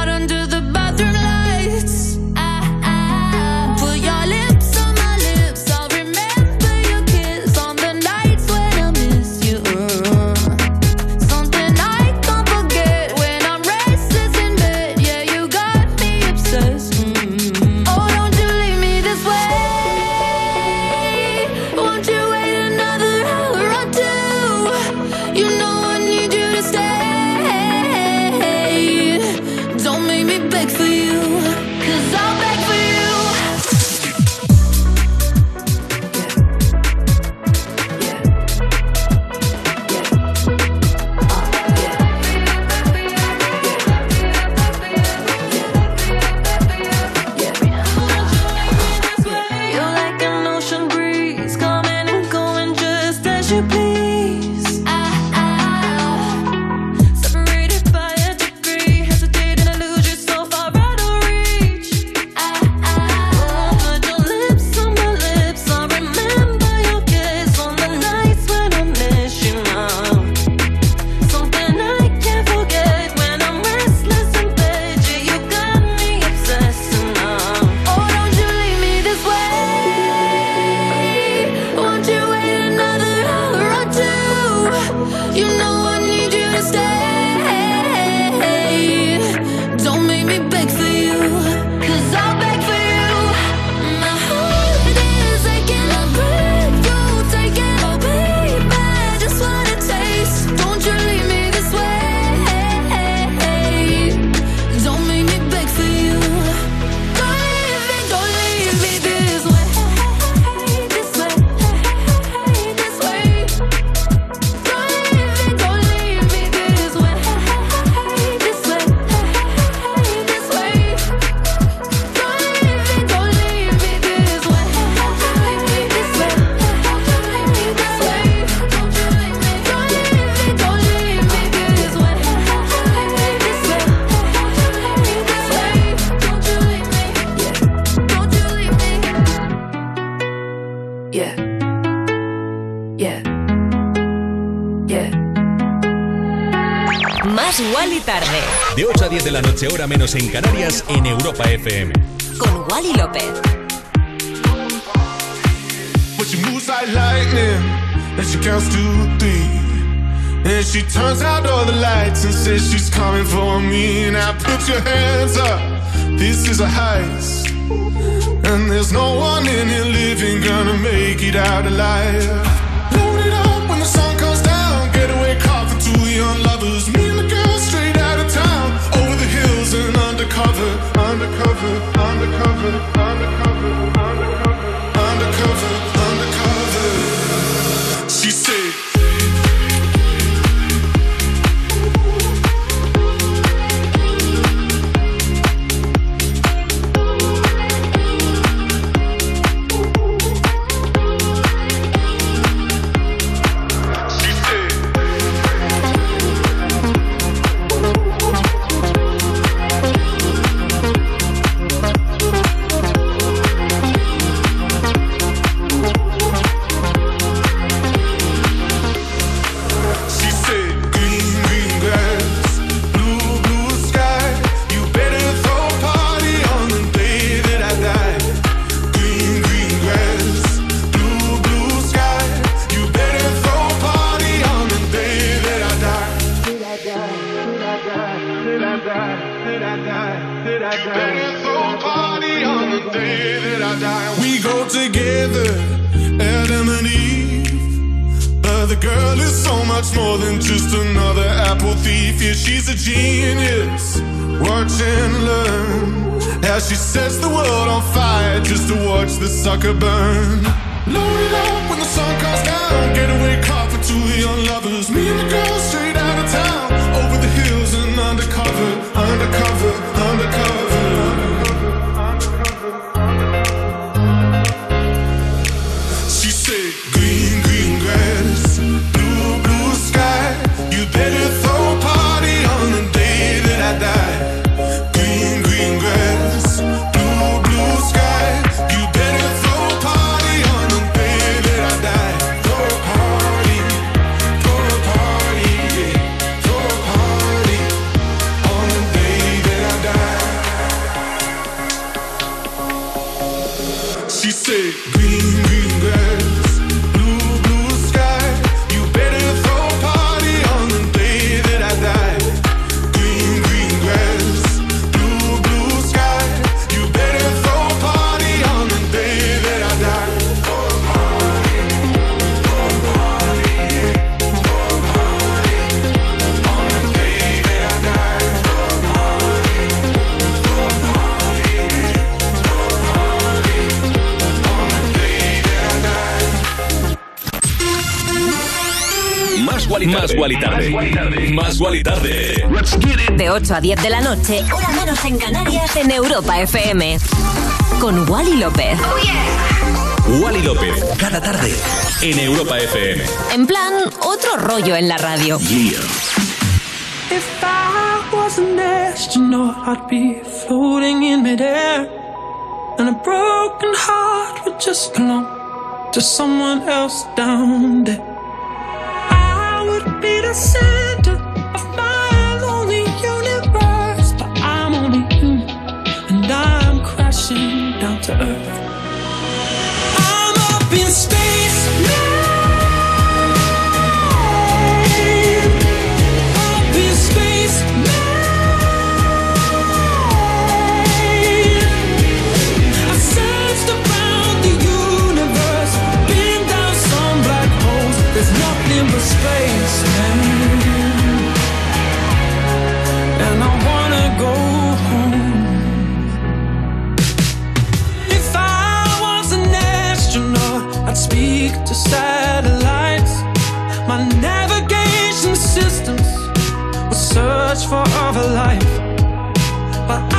Speaker 1: la noche, hora menos en Canarias, en Europa FM.
Speaker 2: Con Wally López.
Speaker 22: But she moves like lightning, and she counts to three. And she turns out all the lights and says she's coming for me. Now put your hands up, this is a heist. And there's no one in here living, gonna make it out alive. undercover, undercover, undercover, undercover.
Speaker 1: Más Gualitarde. Más Gualitarde.
Speaker 2: De 8 a 10 de la noche, hora menos en Canarias, en Europa FM. Con Wally López. Oh, yeah.
Speaker 1: Wally López, cada tarde, en Europa FM.
Speaker 2: En plan, otro rollo en la radio. Yeah.
Speaker 4: If I was an astronaut, I'd be floating in midair. And a broken heart would just belong to someone else down there. be the center of my lonely universe, but I'm only human, and I'm crashing down to earth. I'm up in space. a life, but I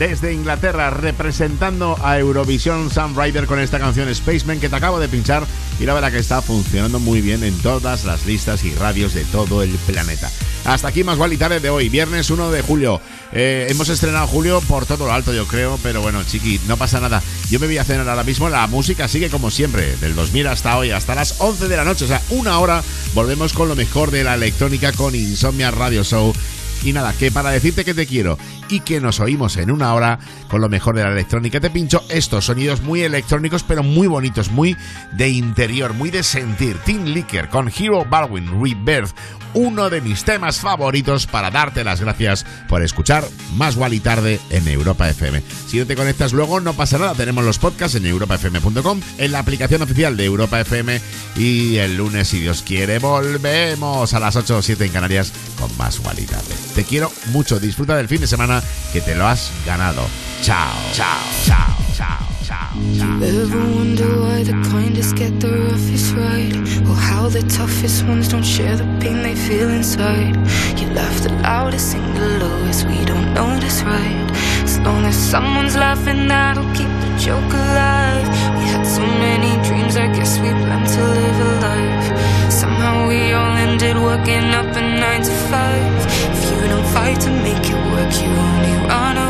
Speaker 5: Desde Inglaterra, representando a Eurovisión Sam Ryder con esta canción Spaceman que te acabo de pinchar y la verdad que está funcionando muy bien en todas las listas y radios de todo el planeta. Hasta aquí más Wally Tarde de hoy, viernes 1 de julio. Eh, hemos estrenado julio por todo lo alto, yo creo, pero bueno, chiqui, no pasa nada. Yo me voy a cenar ahora mismo, la música sigue como siempre, del 2000 hasta hoy, hasta las 11 de la noche, o sea, una hora, volvemos con lo mejor de la electrónica con Insomnia Radio Show. Y nada, que para decirte que te quiero y que nos oímos en una hora con lo mejor de la electrónica, te pincho estos sonidos muy electrónicos, pero muy bonitos, muy de interior, muy de sentir. Tim Licker con Hero Baldwin Rebirth, uno de mis temas favoritos para darte las gracias por escuchar Más Wally Tarde en Europa FM. Si no te conectas luego, no pasa nada, tenemos los podcasts en europafm.com, en la aplicación oficial de Europa FM y el lunes, si Dios quiere, volvemos a las 8 o 7 en Canarias con Más Wally Tarde. Te quiero mucho, disfruta del fin de semana que te lo has ganado. Chao, chao, chao, chao, chao. chao.
Speaker 4: Ever wonder why the kindest get the roughest ride? Or how the toughest ones don't share the pain they feel inside? You laugh the loudest, sing the lowest, we don't notice, right? As long as someone's laughing, that'll keep the joke alive. We had so many dreams, I guess we planned to live a life. Somehow we all ended working up a nine to five. If you don't fight to make it work, you only run away.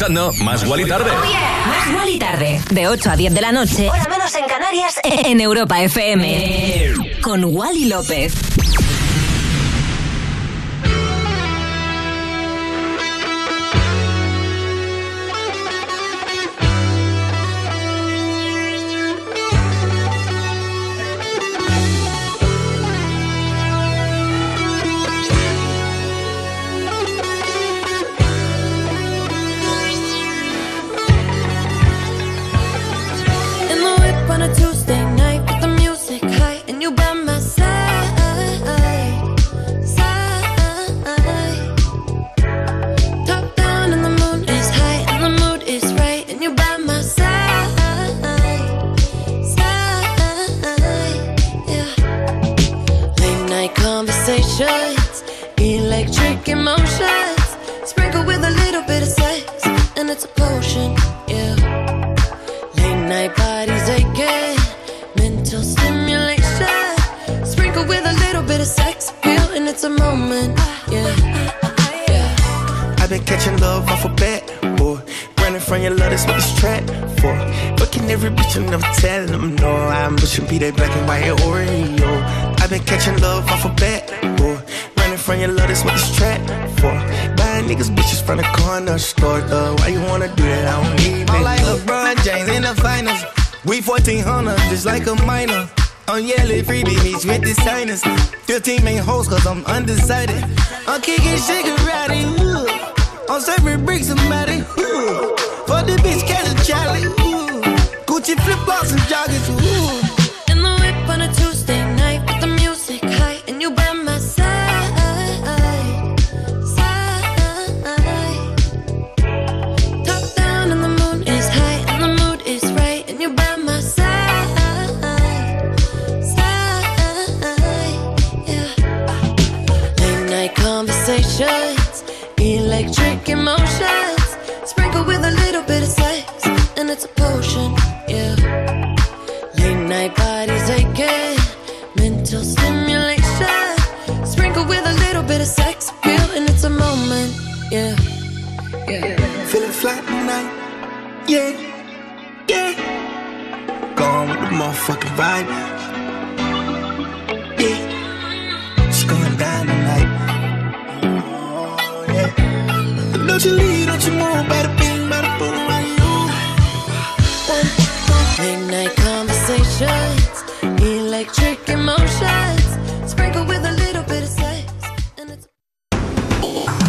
Speaker 1: escuchando Más Gual y Tarde. Oh yeah.
Speaker 2: Más
Speaker 6: Gual y Tarde. De 8 a 10 de la noche. Hora menos en Canarias. En Europa FM. Eh. Con Wally López.